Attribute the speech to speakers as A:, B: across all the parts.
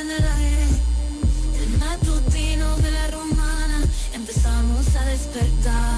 A: en el matutino de la romana, empezamos a. Despertar.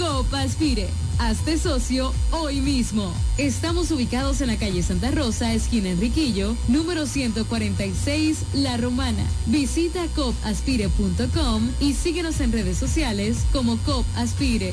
B: COP Aspire. Hazte socio hoy mismo. Estamos ubicados en la calle Santa Rosa, esquina Enriquillo, número 146, La Romana. Visita copaspire.com y síguenos en redes sociales como COP Aspire.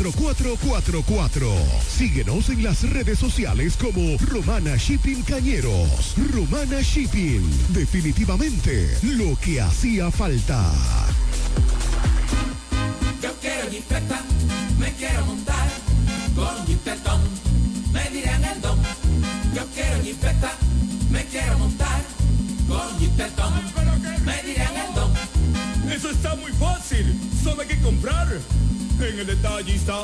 C: 4444. Síguenos en las redes sociales como Romana Shipping Cañeros. Romana Shipping. Definitivamente lo que hacía falta.
D: Yo quiero jipeta, me quiero montar con jipetón, me dirán el don. Yo quiero jipeta, me quiero montar con jipetón, me dirán el don.
E: Eso está muy fácil, solo hay que comprar. En el detallista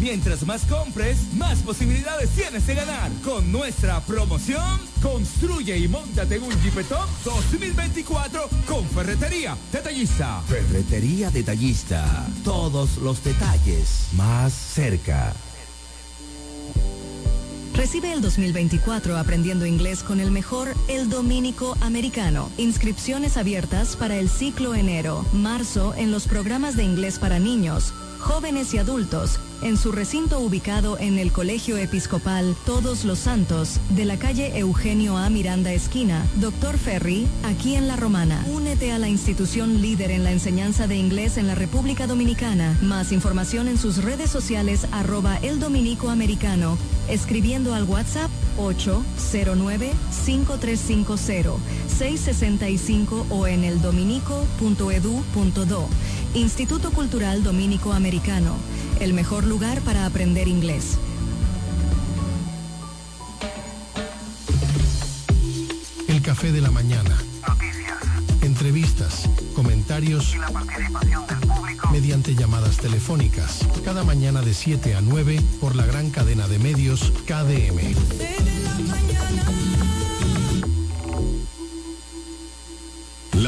F: Mientras más compres, más posibilidades tienes de ganar. Con nuestra promoción, construye y montate en un Jeepetop 2024 con Ferretería Detallista.
G: Ferretería Detallista. Todos los detalles más cerca.
H: Recibe el 2024 aprendiendo inglés con el mejor El Dominico Americano. Inscripciones abiertas para el ciclo enero-marzo en los programas de inglés para niños, jóvenes y adultos en su recinto ubicado en el Colegio Episcopal Todos los Santos de la calle Eugenio A. Miranda Esquina, Doctor Ferry, aquí en La Romana. Únete a la institución líder en la enseñanza de inglés en la República Dominicana. Más información en sus redes sociales arroba el dominico americano, escribiendo al WhatsApp 809-5350-665 o en el dominico.edu.do. Instituto Cultural Dominico Americano, el mejor lugar para aprender inglés.
I: El café de la mañana. Noticias. Entrevistas, comentarios
J: y la participación del público
I: mediante llamadas telefónicas. Cada mañana de 7 a 9 por la gran cadena de medios KDM.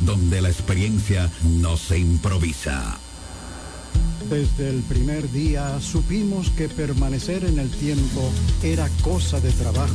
K: donde la experiencia no se improvisa.
L: Desde el primer día supimos que permanecer en el tiempo era cosa de trabajo.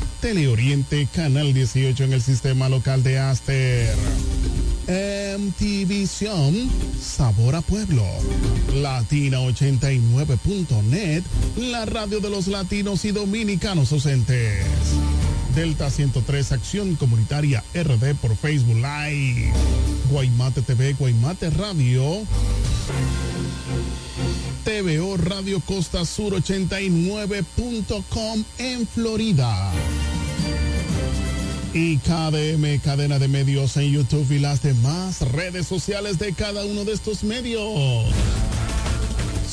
M: Teleoriente, Canal 18 en el sistema local de Aster. MTVision, Sabor a Pueblo. Latina89.net, la radio de los latinos y dominicanos ausentes. Delta 103 Acción Comunitaria RD por Facebook Live. Guaymate TV, Guaymate Radio. TVO Radio Costa Sur 89.com en Florida. Y KDM, cadena de medios en YouTube y las demás redes sociales de cada uno de estos medios.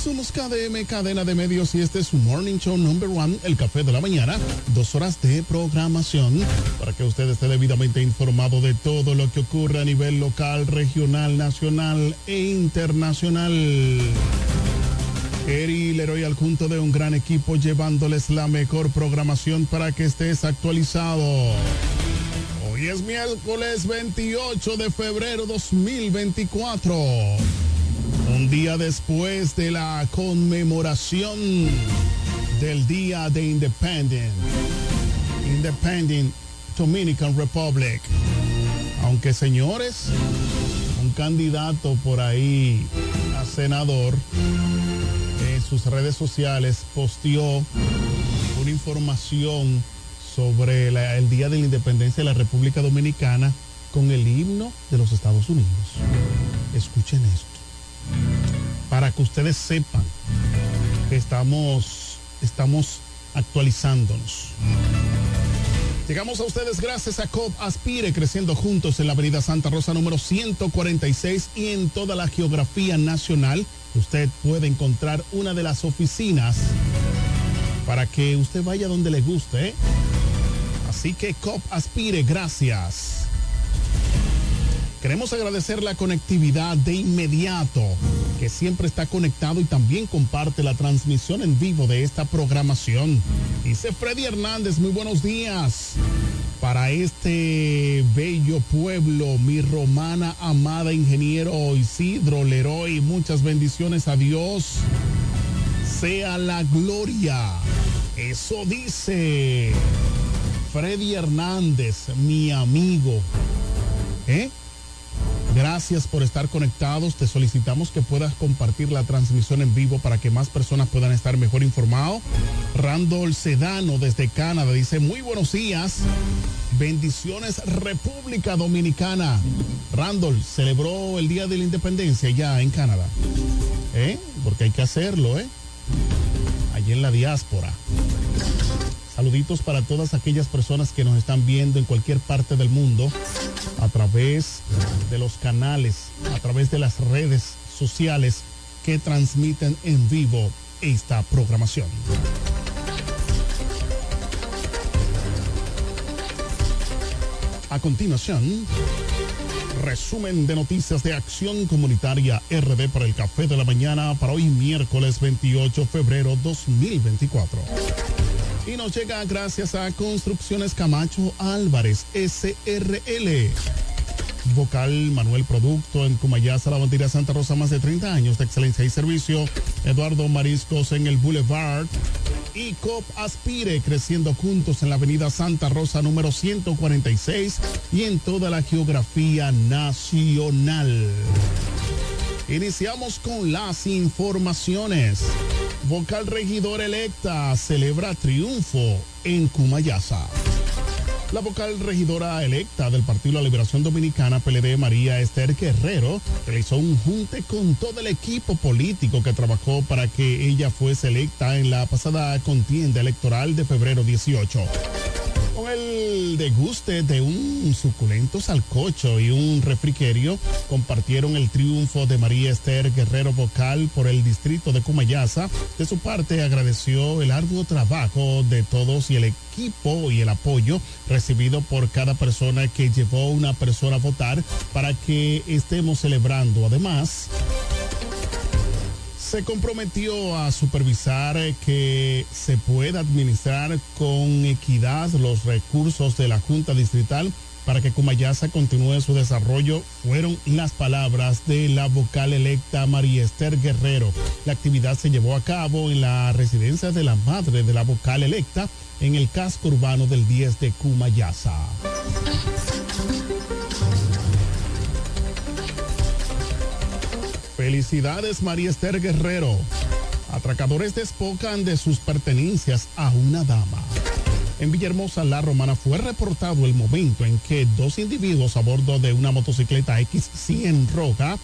M: Somos KDM, cadena de medios, y este es su Morning Show Number One, el café de la mañana. Dos horas de programación para que usted esté debidamente informado de todo lo que ocurre a nivel local, regional, nacional e internacional. Eri Leroy al junto de un gran equipo llevándoles la mejor programación para que estés actualizado. Hoy es miércoles 28 de febrero 2024. Un día después de la conmemoración del Día de Independence. Independent Dominican Republic. Aunque señores, un candidato por ahí a senador en sus redes sociales posteó una información sobre el Día de la Independencia de la República Dominicana con el himno de los Estados Unidos. Escuchen esto. Para que ustedes sepan que estamos, estamos actualizándonos. Llegamos a ustedes gracias a COP Aspire, creciendo juntos en la Avenida Santa Rosa número 146 y en toda la geografía nacional. Usted puede encontrar una de las oficinas para que usted vaya donde le guste. ¿eh? Así que COP Aspire, gracias. Queremos agradecer la conectividad de inmediato, que siempre está conectado y también comparte la transmisión en vivo de esta programación. Dice Freddy Hernández, muy buenos días. Para este bello pueblo, mi romana amada ingeniero Isidro Leroy, muchas bendiciones a Dios. Sea la gloria. Eso dice Freddy Hernández, mi amigo. ¿Eh? Gracias por estar conectados. Te solicitamos que puedas compartir la transmisión en vivo para que más personas puedan estar mejor informados. Randall Sedano desde Canadá dice muy buenos días. Bendiciones República Dominicana. Randall celebró el Día de la Independencia ya en Canadá. ¿Eh? Porque hay que hacerlo, ¿eh? Allí en la diáspora. Saluditos para todas aquellas personas que nos están viendo en cualquier parte del mundo a través de los canales, a través de las redes sociales que transmiten en vivo esta programación. A continuación, resumen de noticias de Acción Comunitaria RD para el Café de la Mañana para hoy miércoles 28 de febrero 2024. Y nos llega gracias a Construcciones Camacho Álvarez SRL. Vocal Manuel Producto en Cumayasa, la bandera Santa Rosa, más de 30 años de excelencia y servicio. Eduardo Mariscos en el Boulevard. Y COP Aspire, creciendo juntos en la avenida Santa Rosa número 146 y en toda la geografía nacional. Iniciamos con las informaciones. Vocal regidor electa celebra triunfo en Cumayasa. La vocal regidora electa del Partido de la Liberación Dominicana, PLD, María Esther Guerrero, realizó un junte con todo el equipo político que trabajó para que ella fuese electa en la pasada contienda electoral de febrero 18 con el deguste de un suculento salcocho y un refrigerio, compartieron el triunfo de María Esther Guerrero Vocal por el distrito de Cumayasa. De su parte, agradeció el arduo trabajo de todos y el equipo y el apoyo recibido por cada persona que llevó una persona a votar para que estemos celebrando. Además, se comprometió a supervisar que se pueda administrar con equidad los recursos de la Junta Distrital para que Cumayasa continúe su desarrollo, fueron las palabras de la vocal electa María Esther Guerrero. La actividad se llevó a cabo en la residencia de la madre de la vocal electa en el casco urbano del 10 de Cumayasa. Felicidades María Esther Guerrero. Atracadores despocan de sus pertenencias a una dama. En Villahermosa, La Romana, fue reportado el momento en que dos individuos a bordo de una motocicleta X100 roja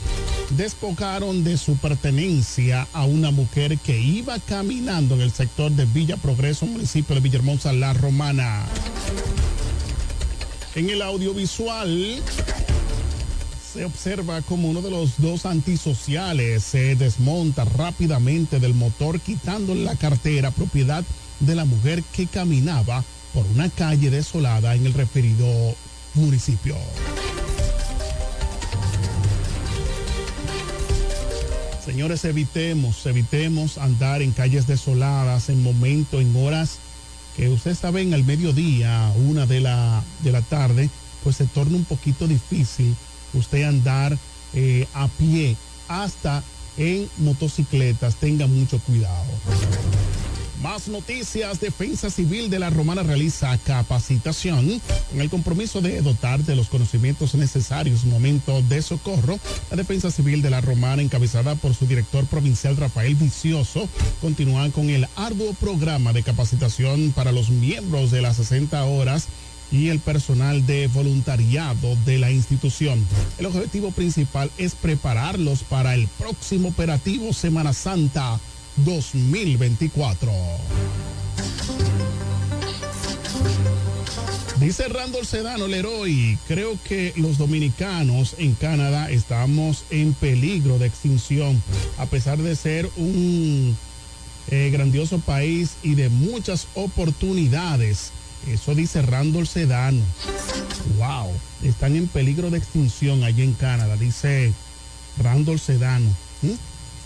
M: despojaron de su pertenencia a una mujer que iba caminando en el sector de Villa Progreso, municipio de Villahermosa, La Romana. En el audiovisual se observa como uno de los dos antisociales se desmonta rápidamente del motor quitando la cartera propiedad de la mujer que caminaba por una calle desolada en el referido municipio. Señores, evitemos, evitemos andar en calles desoladas en momentos, en horas que usted sabe en el mediodía, una de la, de la tarde, pues se torna un poquito difícil usted andar eh, a pie hasta en motocicletas. Tenga mucho cuidado. Más noticias. Defensa Civil de la Romana realiza capacitación con el compromiso de dotar de los conocimientos necesarios en momento de socorro. La Defensa Civil de la Romana, encabezada por su director provincial Rafael Vicioso, continúa con el arduo programa de capacitación para los miembros de las 60 horas y el personal de voluntariado de la institución. El objetivo principal es prepararlos para el próximo operativo Semana Santa 2024. Dice Randall Sedano Leroy, creo que los dominicanos en Canadá estamos en peligro de extinción, a pesar de ser un eh, grandioso país y de muchas oportunidades. Eso dice Randall Sedano. Wow, están en peligro de extinción allí en Canadá, dice Randall Sedano. ¿Mm?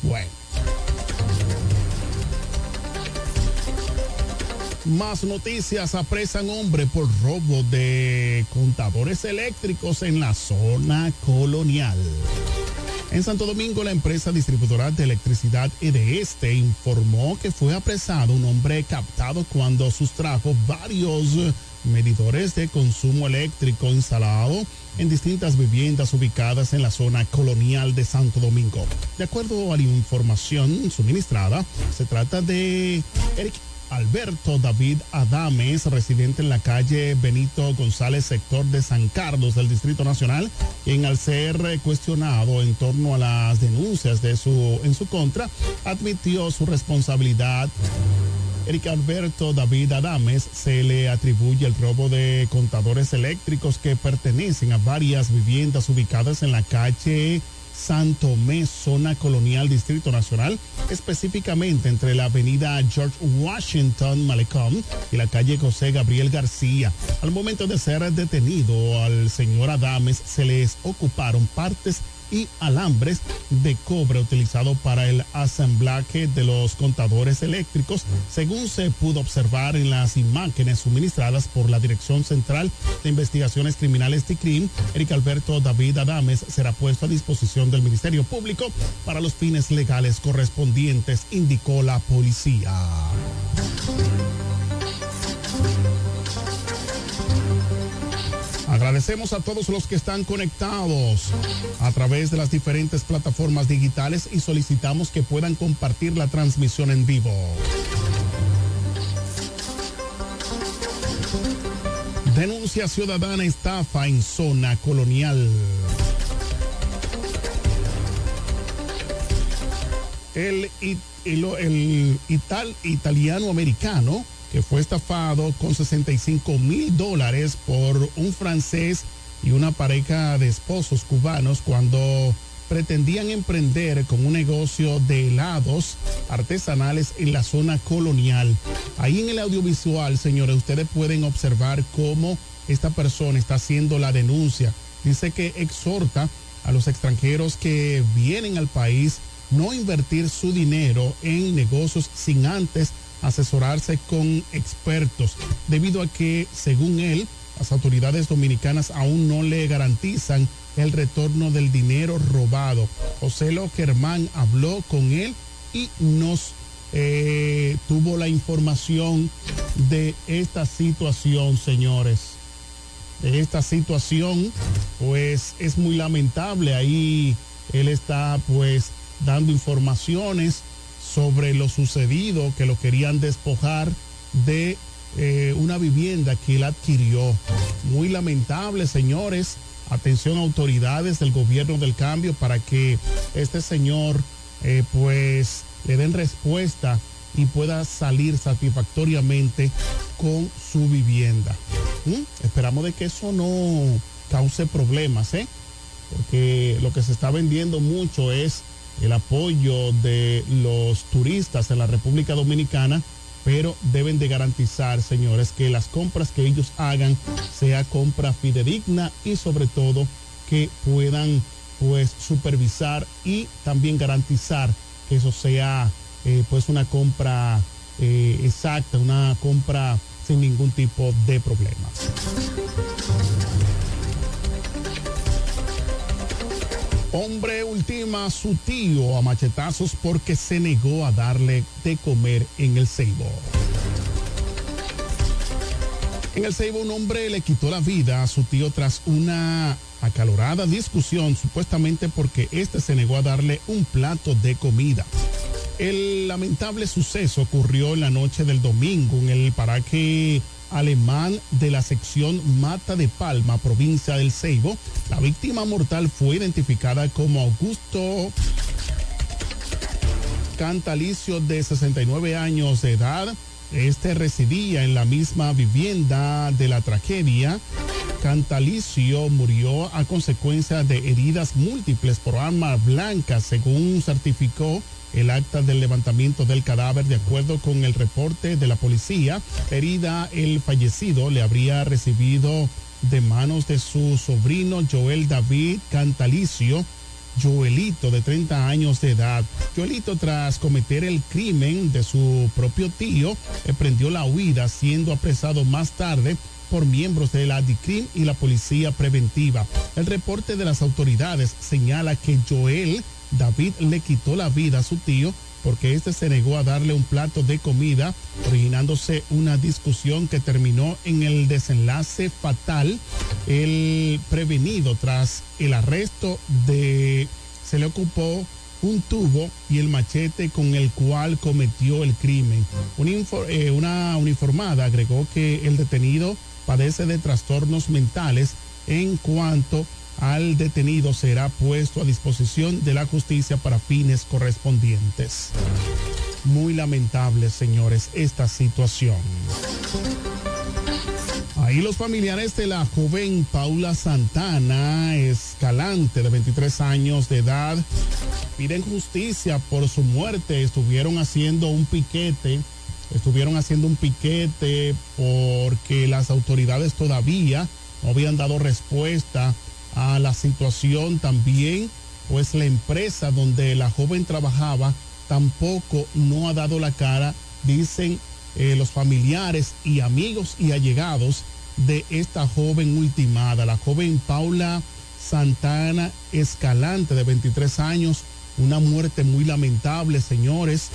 M: Bueno. Más noticias, apresan hombre por robo de contadores eléctricos en la zona colonial. En Santo Domingo, la empresa distribuidora de electricidad EDESTE informó que fue apresado un hombre captado cuando sustrajo varios medidores de consumo eléctrico instalado en distintas viviendas ubicadas en la zona colonial de Santo Domingo. De acuerdo a la información suministrada, se trata de Eric Alberto David Adames, residente en la calle Benito González, sector de San Carlos del Distrito Nacional, quien al ser cuestionado en torno a las denuncias de su, en su contra, admitió su responsabilidad. Eric Alberto David Adames se le atribuye el robo de contadores eléctricos que pertenecen a varias viviendas ubicadas en la calle Santo Tomé, zona colonial, Distrito Nacional, específicamente entre la avenida George Washington Malecón y la calle José Gabriel García. Al momento de ser detenido al señor Adames, se les ocuparon partes y alambres de cobre utilizado para el asemblaje de los contadores eléctricos, según se pudo observar en las imágenes suministradas por la Dirección Central de Investigaciones Criminales TICRIM. Eric Alberto David Adames será puesto a disposición del Ministerio Público para los fines legales correspondientes, indicó la policía. Agradecemos a todos los que están conectados a través de las diferentes plataformas digitales y solicitamos que puedan compartir la transmisión en vivo. Denuncia ciudadana estafa en zona colonial. El, el, el ital, italiano americano que fue estafado con 65 mil dólares por un francés y una pareja de esposos cubanos cuando pretendían emprender con un negocio de helados artesanales en la zona colonial. Ahí en el audiovisual, señores, ustedes pueden observar cómo esta persona está haciendo la denuncia. Dice que exhorta a los extranjeros que vienen al país no invertir su dinero en negocios sin antes asesorarse con expertos, debido a que, según él, las autoridades dominicanas aún no le garantizan el retorno del dinero robado. José Germán habló con él y nos eh, tuvo la información de esta situación, señores. De esta situación, pues es muy lamentable. Ahí él está pues dando informaciones sobre lo sucedido, que lo querían despojar de eh, una vivienda que él adquirió. Muy lamentable, señores. Atención autoridades del gobierno del cambio para que este señor eh, pues le den respuesta y pueda salir satisfactoriamente con su vivienda. ¿Mm? Esperamos de que eso no cause problemas, ¿eh? Porque lo que se está vendiendo mucho es el apoyo de los turistas en la República Dominicana, pero deben de garantizar, señores, que las compras que ellos hagan sea compra fidedigna y sobre todo que puedan pues supervisar y también garantizar que eso sea eh, pues una compra eh, exacta, una compra sin ningún tipo de problemas. Hombre ultima a su tío a machetazos porque se negó a darle de comer en el Ceibo. En el Ceibo un hombre le quitó la vida a su tío tras una acalorada discusión supuestamente porque este se negó a darle un plato de comida. El lamentable suceso ocurrió en la noche del domingo en el paraje alemán de la sección Mata de Palma, provincia del Ceibo. La víctima mortal fue identificada como Augusto Cantalicio de 69 años de edad. Este residía en la misma vivienda de la tragedia. Cantalicio murió a consecuencia de heridas múltiples por arma blanca, según certificó el acta del levantamiento del cadáver de acuerdo con el reporte de la policía. Herida, el fallecido le habría recibido de manos de su sobrino Joel David Cantalicio. Joelito, de 30 años de edad. Joelito, tras cometer el crimen de su propio tío, emprendió la huida, siendo apresado más tarde por miembros de la DICRIM y la policía preventiva. El reporte de las autoridades señala que Joel David le quitó la vida a su tío porque éste se negó a darle un plato de comida, originándose una discusión que terminó en el desenlace fatal. El prevenido tras el arresto de se le ocupó un tubo y el machete con el cual cometió el crimen. Eh, una uniformada agregó que el detenido padece de trastornos mentales en cuanto al detenido será puesto a disposición de la justicia para fines correspondientes. Muy lamentable, señores, esta situación. Ahí los familiares de la joven Paula Santana Escalante, de 23 años de edad, piden justicia por su muerte. Estuvieron haciendo un piquete, estuvieron haciendo un piquete porque las autoridades todavía no habían dado respuesta a la situación también, pues la empresa donde la joven trabajaba tampoco no ha dado la cara, dicen eh, los familiares y amigos y allegados de esta joven ultimada, la joven Paula Santana Escalante de 23 años, una muerte muy lamentable, señores,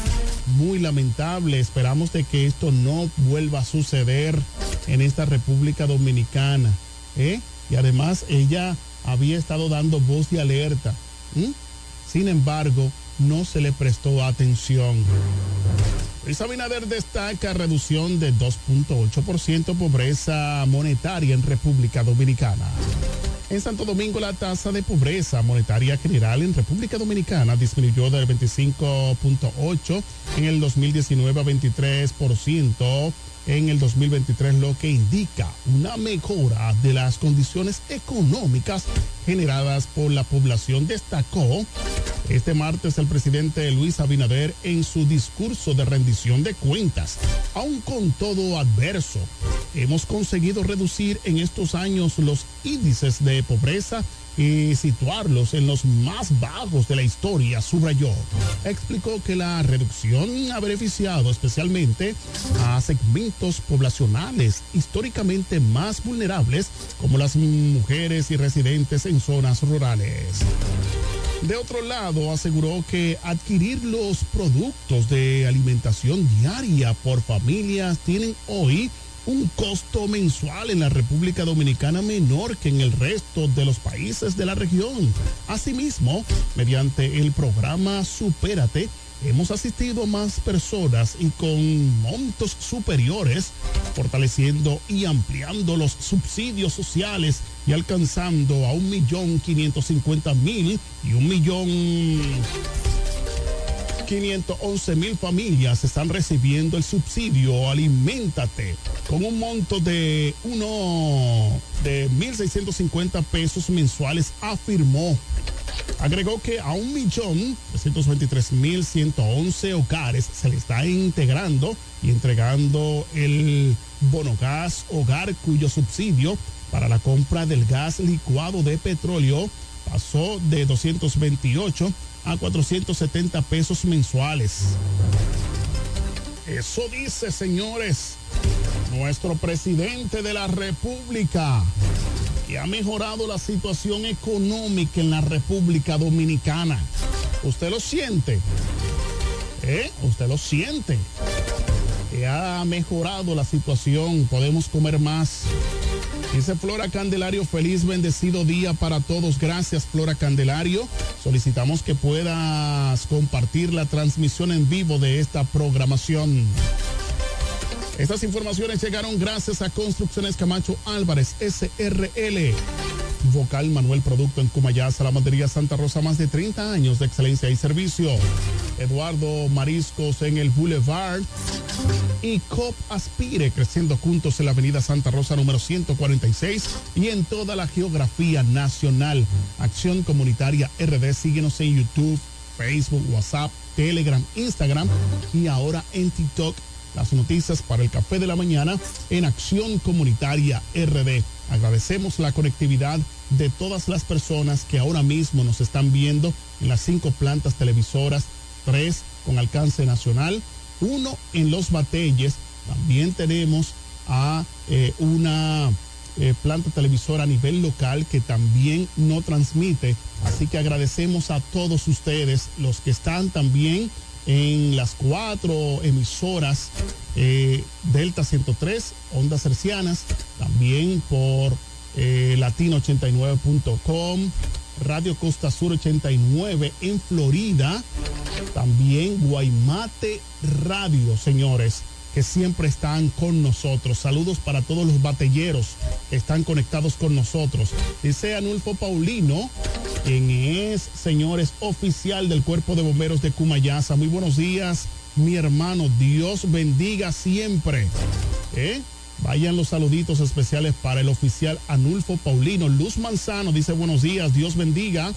M: muy lamentable. Esperamos de que esto no vuelva a suceder en esta República Dominicana. ¿eh? Y además ella había estado dando voz de alerta. Sin embargo, no se le prestó atención. Luis Abinader destaca reducción de 2.8% pobreza monetaria en República Dominicana. En Santo Domingo la tasa de pobreza monetaria general en República Dominicana disminuyó del 25.8 en el 2019 a 23% en el 2023, lo que indica una mejora de las condiciones económicas generadas por la población. Destacó este martes el presidente Luis Abinader en su discurso de rendición de cuentas. Aun con todo adverso, hemos conseguido reducir en estos años los índices de pobreza y situarlos en los más bajos de la historia, subrayó. Explicó que la reducción ha beneficiado especialmente a segmentos poblacionales históricamente más vulnerables, como las mujeres y residentes en zonas rurales. De otro lado, aseguró que adquirir los productos de alimentación diaria por familias tienen hoy un costo mensual en la República Dominicana menor que en el resto de los países de la región. Asimismo, mediante el programa Supérate, hemos asistido a más personas y con montos superiores, fortaleciendo y ampliando los subsidios sociales y alcanzando a un millón quinientos cincuenta mil y un millón 511 mil familias están recibiendo el subsidio Aliméntate con un monto de uno de 1.650 pesos mensuales, afirmó. Agregó que a un millón mil 111 hogares se le está integrando y entregando el bono gas hogar cuyo subsidio para la compra del gas licuado de petróleo pasó de 228 a 470 pesos mensuales. Eso dice, señores, nuestro presidente de la República, que ha mejorado la situación económica en la República Dominicana. ¿Usted lo siente? ¿Eh? ¿Usted lo siente? Que ha mejorado la situación, podemos comer más Dice Flora Candelario, feliz bendecido día para todos. Gracias Flora Candelario. Solicitamos que puedas compartir la transmisión en vivo de esta programación. Estas informaciones llegaron gracias a Construcciones Camacho Álvarez, SRL. Vocal Manuel Producto en Cumayá, Salamandería Santa Rosa, más de 30 años de excelencia y servicio. Eduardo Mariscos en el Boulevard y COP Aspire, creciendo juntos en la Avenida Santa Rosa número 146 y en toda la geografía nacional. Acción Comunitaria RD, síguenos en YouTube, Facebook, WhatsApp, Telegram, Instagram y ahora en TikTok. Las noticias para el café de la mañana en Acción Comunitaria RD. Agradecemos la conectividad de todas las personas que ahora mismo nos están viendo en las cinco plantas televisoras, tres con alcance nacional, uno en los Batelles. También tenemos a eh, una eh, planta televisora a nivel local que también no transmite. Así que agradecemos a todos ustedes, los que están también en las cuatro emisoras eh, Delta 103, Ondas Hercianas, también por latino89.com, Radio Costa Sur 89 en Florida, también Guaymate Radio, señores, que siempre están con nosotros. Saludos para todos los batelleros que están conectados con nosotros. Dice Anulfo Paulino, quien es, señores, oficial del Cuerpo de Bomberos de Cumayasa. Muy buenos días, mi hermano. Dios bendiga siempre. ¿Eh? Vayan los saluditos especiales para el oficial Anulfo Paulino. Luz Manzano dice buenos días, Dios bendiga.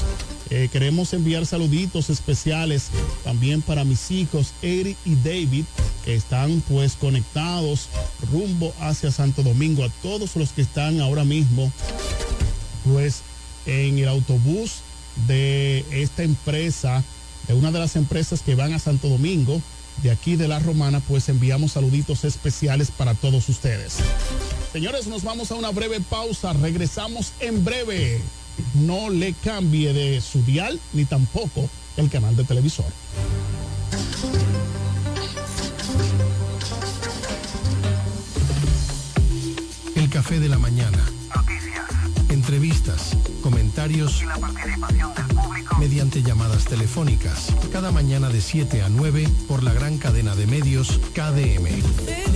M: Eh, queremos enviar saluditos especiales también para mis hijos Eric y David, que están pues conectados rumbo hacia Santo Domingo. A todos los que están ahora mismo pues en el autobús de esta empresa, de una de las empresas que van a Santo Domingo de aquí de la Romana, pues enviamos saluditos especiales para todos ustedes. Señores, nos vamos a una breve pausa, regresamos en breve. No le cambie de su dial ni tampoco el canal de televisor.
I: El café de la mañana.
J: Noticias.
I: Entrevistas, comentarios
J: Y la participación del público.
I: mediante llamadas telefónicas. Cada mañana de 7 a 9 por la gran cadena de medios KDM.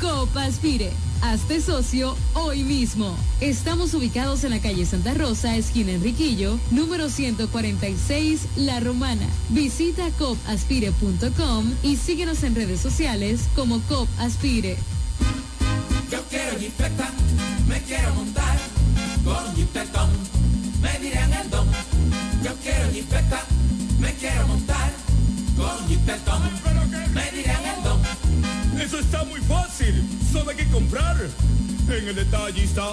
B: COP Aspire. Hazte socio hoy mismo. Estamos ubicados en la calle Santa Rosa, esquina Enriquillo, número 146, La Romana. Visita copaspire.com y síguenos en redes sociales como COP Aspire.
D: Yo quiero jipeta, me quiero montar con jipetón, me dirán el don. Yo quiero jipeta, me quiero montar con jipetón, me dirán el don.
E: Eso está muy fácil. Comprar. En el detallista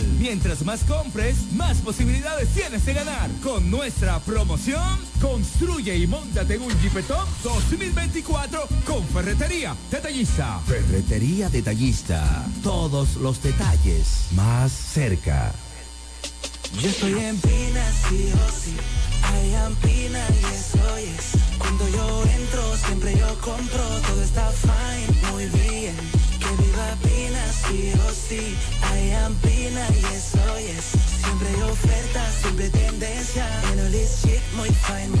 F: Mientras más compres, más posibilidades tienes de ganar. Con nuestra promoción, construye y montate en un Jeep Top 2024 con Ferretería Detallista.
G: Ferretería Detallista. Todos los detalles más cerca.
N: Yo estoy en Pina, sí o sí. I am Pina y eso es. Cuando yo entro, siempre yo compro. Todo está fine, muy bien. Viva Pina, sí o sí. I am Pina y eso es. Siempre hay ofertas, siempre tendencia. En chic, muy fine,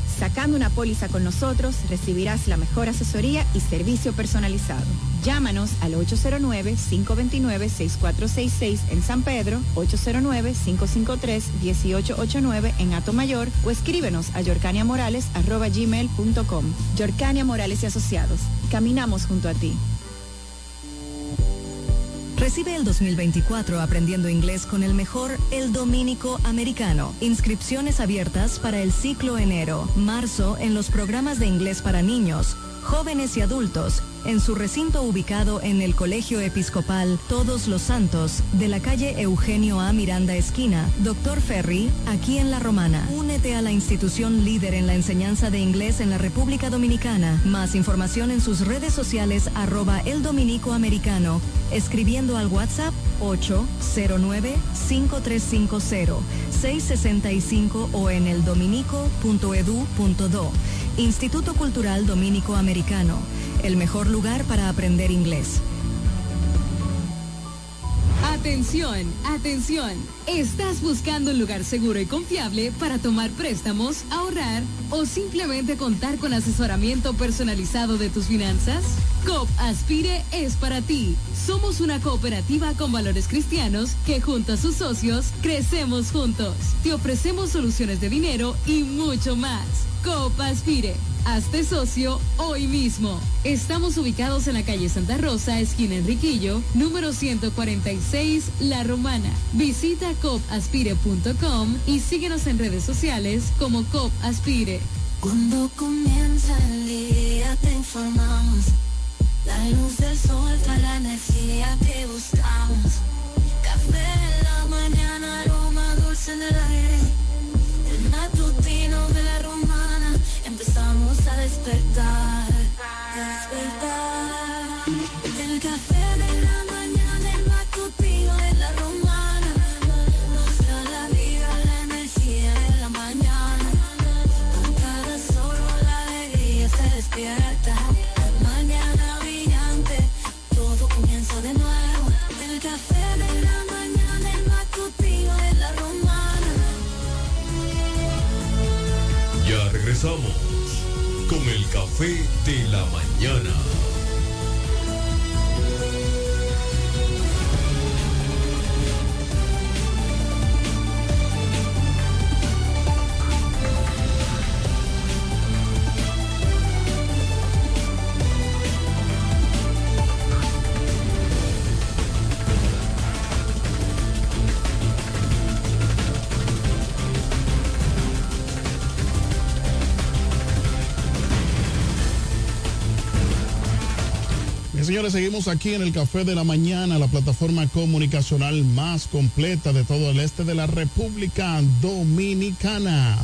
O: Sacando una póliza con nosotros recibirás la mejor asesoría y servicio personalizado. Llámanos al 809-529-6466 en San Pedro, 809-553-1889 en Atomayor o escríbenos a yorcaniamorales.com. Yorcania Morales y Asociados. Caminamos junto a ti.
H: Recibe el 2024 aprendiendo inglés con el mejor El Dominico Americano. Inscripciones abiertas para el ciclo enero, marzo en los programas de inglés para niños, jóvenes y adultos en su recinto ubicado en el Colegio Episcopal Todos los Santos de la calle Eugenio A. Miranda Esquina, Doctor Ferry, aquí en La Romana. Únete a la institución líder en la enseñanza de inglés en la República Dominicana. Más información en sus redes sociales arroba el dominico americano, escribiendo al WhatsApp 809-5350-665 o en el dominico.edu.do. Instituto Cultural Dominico Americano, el mejor lugar para aprender inglés.
B: Atención, atención. ¿Estás buscando un lugar seguro y confiable para tomar préstamos, ahorrar o simplemente contar con asesoramiento personalizado de tus finanzas? COP Aspire es para ti. Somos una cooperativa con valores cristianos que junto a sus socios crecemos juntos. Te ofrecemos soluciones de dinero y mucho más. COP Aspire. Hazte socio hoy mismo. Estamos ubicados en la calle Santa Rosa, esquina Enriquillo, número 146, La Romana. Visita copaspire.com y síguenos en redes sociales como COP Aspire.
A: Cuando comienza el día te informamos. La luz del sol da la energía que buscamos. Café en la mañana, aroma dulce en el aire. El matutino de la romana, empezamos a despertar. Despertar. El café
M: Señores, seguimos aquí en el Café de la Mañana, la plataforma comunicacional más completa de todo el este de la República Dominicana.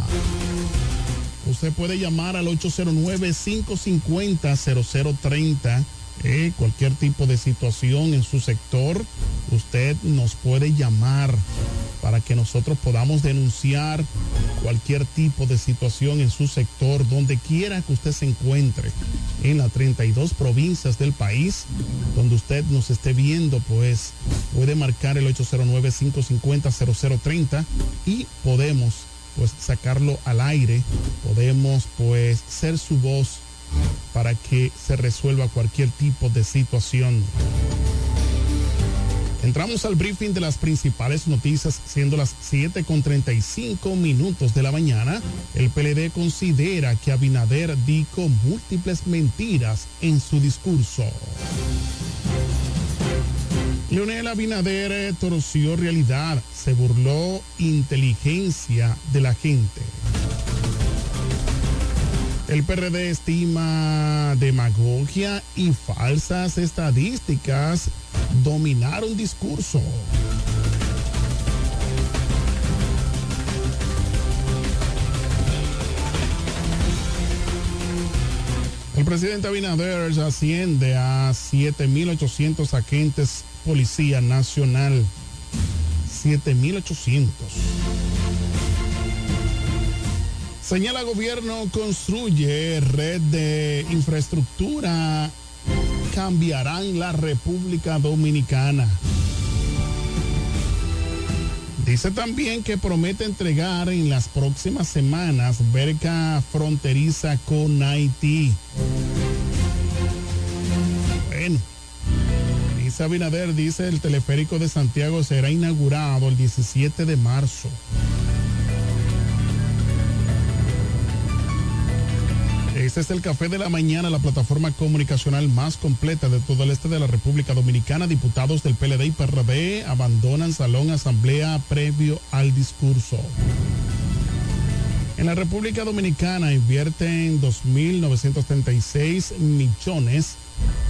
M: Usted puede llamar al 809-550-0030. Eh, cualquier tipo de situación en su sector, usted nos puede llamar para que nosotros podamos denunciar cualquier tipo de situación en su sector, donde quiera que usted se encuentre, en las 32 provincias del país, donde usted nos esté viendo, pues puede marcar el 809-550-0030 y podemos pues sacarlo al aire, podemos pues ser su voz para que se resuelva cualquier tipo de situación. Entramos al briefing de las principales noticias, siendo las 7 con 35 minutos de la mañana. El PLD considera que Abinader dijo múltiples mentiras en su discurso. Leonel Abinader torció realidad, se burló inteligencia de la gente. El PRD estima demagogia y falsas estadísticas dominaron discurso. El presidente Abinader asciende a 7.800 agentes Policía Nacional. 7.800. Señala gobierno construye red de infraestructura. Cambiarán la República Dominicana. Dice también que promete entregar en las próximas semanas verca fronteriza con Haití. Bueno, dice Abinader, dice el teleférico de Santiago será inaugurado el 17 de marzo. Este es el Café de la Mañana, la plataforma comunicacional más completa de todo el este de la República Dominicana. Diputados del PLD y PRD abandonan salón asamblea previo al discurso. En la República Dominicana invierten 2.936 millones